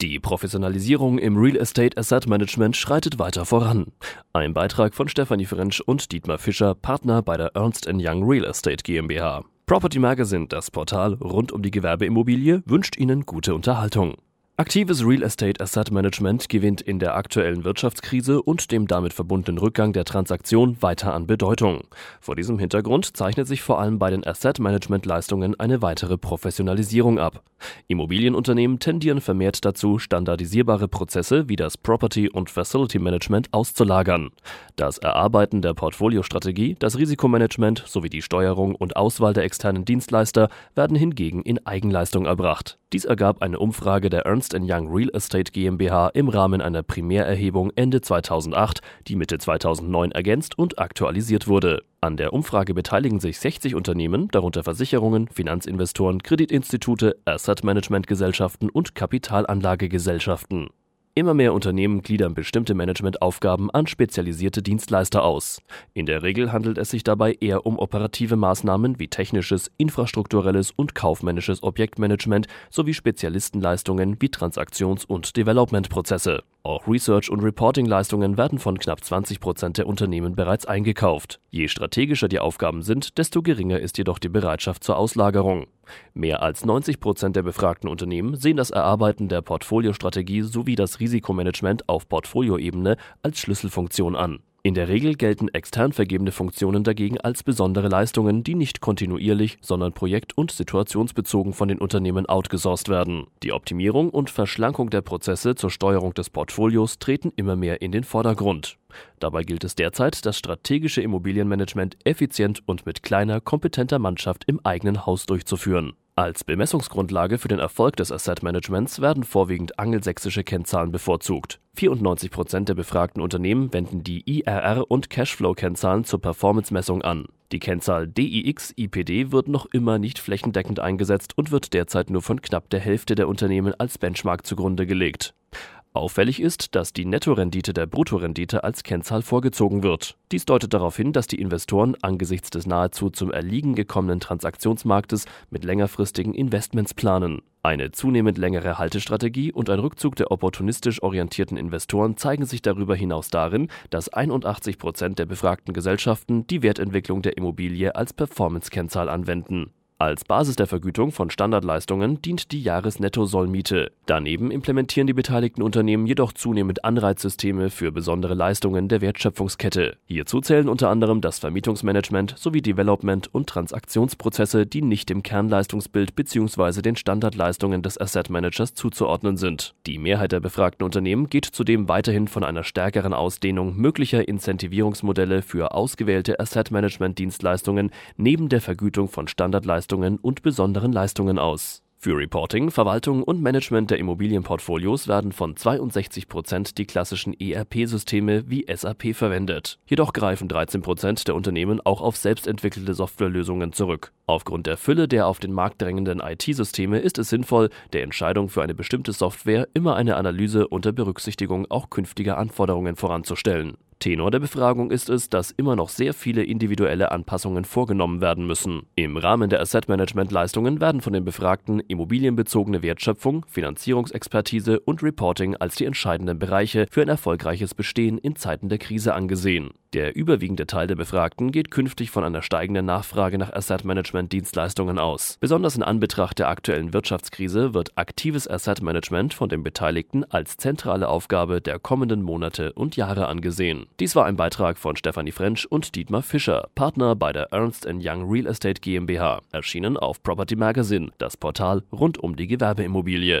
Die Professionalisierung im Real Estate Asset Management schreitet weiter voran. Ein Beitrag von Stefanie Frensch und Dietmar Fischer, Partner bei der Ernst Young Real Estate GmbH. Property Magazine, das Portal rund um die Gewerbeimmobilie, wünscht Ihnen gute Unterhaltung. Aktives Real Estate Asset Management gewinnt in der aktuellen Wirtschaftskrise und dem damit verbundenen Rückgang der Transaktion weiter an Bedeutung. Vor diesem Hintergrund zeichnet sich vor allem bei den Asset Management Leistungen eine weitere Professionalisierung ab. Immobilienunternehmen tendieren vermehrt dazu, standardisierbare Prozesse wie das Property und Facility Management auszulagern. Das Erarbeiten der Portfoliostrategie, das Risikomanagement sowie die Steuerung und Auswahl der externen Dienstleister werden hingegen in Eigenleistung erbracht. Dies ergab eine Umfrage der Ernst Young Real Estate GmbH im Rahmen einer Primärerhebung Ende 2008, die Mitte 2009 ergänzt und aktualisiert wurde. An der Umfrage beteiligen sich 60 Unternehmen, darunter Versicherungen, Finanzinvestoren, Kreditinstitute, Asset Management Gesellschaften und Kapitalanlagegesellschaften. Immer mehr Unternehmen gliedern bestimmte Managementaufgaben an spezialisierte Dienstleister aus. In der Regel handelt es sich dabei eher um operative Maßnahmen wie technisches, infrastrukturelles und kaufmännisches Objektmanagement sowie Spezialistenleistungen wie Transaktions- und Developmentprozesse. Auch Research- und Reporting-Leistungen werden von knapp 20 Prozent der Unternehmen bereits eingekauft. Je strategischer die Aufgaben sind, desto geringer ist jedoch die Bereitschaft zur Auslagerung. Mehr als 90 Prozent der befragten Unternehmen sehen das Erarbeiten der Portfoliostrategie sowie das Risikomanagement auf Portfolioebene als Schlüsselfunktion an. In der Regel gelten extern vergebene Funktionen dagegen als besondere Leistungen, die nicht kontinuierlich, sondern projekt- und situationsbezogen von den Unternehmen outgesourced werden. Die Optimierung und Verschlankung der Prozesse zur Steuerung des Portfolios treten immer mehr in den Vordergrund. Dabei gilt es derzeit, das strategische Immobilienmanagement effizient und mit kleiner, kompetenter Mannschaft im eigenen Haus durchzuführen. Als Bemessungsgrundlage für den Erfolg des Asset Managements werden vorwiegend angelsächsische Kennzahlen bevorzugt. 94 Prozent der befragten Unternehmen wenden die IRR- und Cashflow-Kennzahlen zur Performance-Messung an. Die Kennzahl DIX-IPD wird noch immer nicht flächendeckend eingesetzt und wird derzeit nur von knapp der Hälfte der Unternehmen als Benchmark zugrunde gelegt. Auffällig ist, dass die Nettorendite der Bruttorendite als Kennzahl vorgezogen wird. Dies deutet darauf hin, dass die Investoren angesichts des nahezu zum Erliegen gekommenen Transaktionsmarktes mit längerfristigen Investments planen. Eine zunehmend längere Haltestrategie und ein Rückzug der opportunistisch orientierten Investoren zeigen sich darüber hinaus darin, dass 81 Prozent der befragten Gesellschaften die Wertentwicklung der Immobilie als Performance-Kennzahl anwenden. Als Basis der Vergütung von Standardleistungen dient die Jahresnetto-Sollmiete. Daneben implementieren die beteiligten Unternehmen jedoch zunehmend Anreizsysteme für besondere Leistungen der Wertschöpfungskette. Hierzu zählen unter anderem das Vermietungsmanagement sowie Development- und Transaktionsprozesse, die nicht dem Kernleistungsbild bzw. den Standardleistungen des Asset Managers zuzuordnen sind. Die Mehrheit der befragten Unternehmen geht zudem weiterhin von einer stärkeren Ausdehnung möglicher Incentivierungsmodelle für ausgewählte Asset Management Dienstleistungen neben der Vergütung von Standardleistungen Leistungen und besonderen Leistungen aus. Für Reporting, Verwaltung und Management der Immobilienportfolios werden von 62 Prozent die klassischen ERP-Systeme wie SAP verwendet. Jedoch greifen 13 Prozent der Unternehmen auch auf selbstentwickelte Softwarelösungen zurück. Aufgrund der Fülle der auf den Markt drängenden IT-Systeme ist es sinnvoll, der Entscheidung für eine bestimmte Software immer eine Analyse unter Berücksichtigung auch künftiger Anforderungen voranzustellen. Tenor der Befragung ist es, dass immer noch sehr viele individuelle Anpassungen vorgenommen werden müssen. Im Rahmen der Asset Management Leistungen werden von den Befragten immobilienbezogene Wertschöpfung, Finanzierungsexpertise und Reporting als die entscheidenden Bereiche für ein erfolgreiches Bestehen in Zeiten der Krise angesehen. Der überwiegende Teil der Befragten geht künftig von einer steigenden Nachfrage nach Asset Management Dienstleistungen aus. Besonders in Anbetracht der aktuellen Wirtschaftskrise wird aktives Asset Management von den Beteiligten als zentrale Aufgabe der kommenden Monate und Jahre angesehen. Dies war ein Beitrag von Stefanie Frensch und Dietmar Fischer, Partner bei der Ernst Young Real Estate GmbH, erschienen auf Property Magazine, das Portal rund um die Gewerbeimmobilie.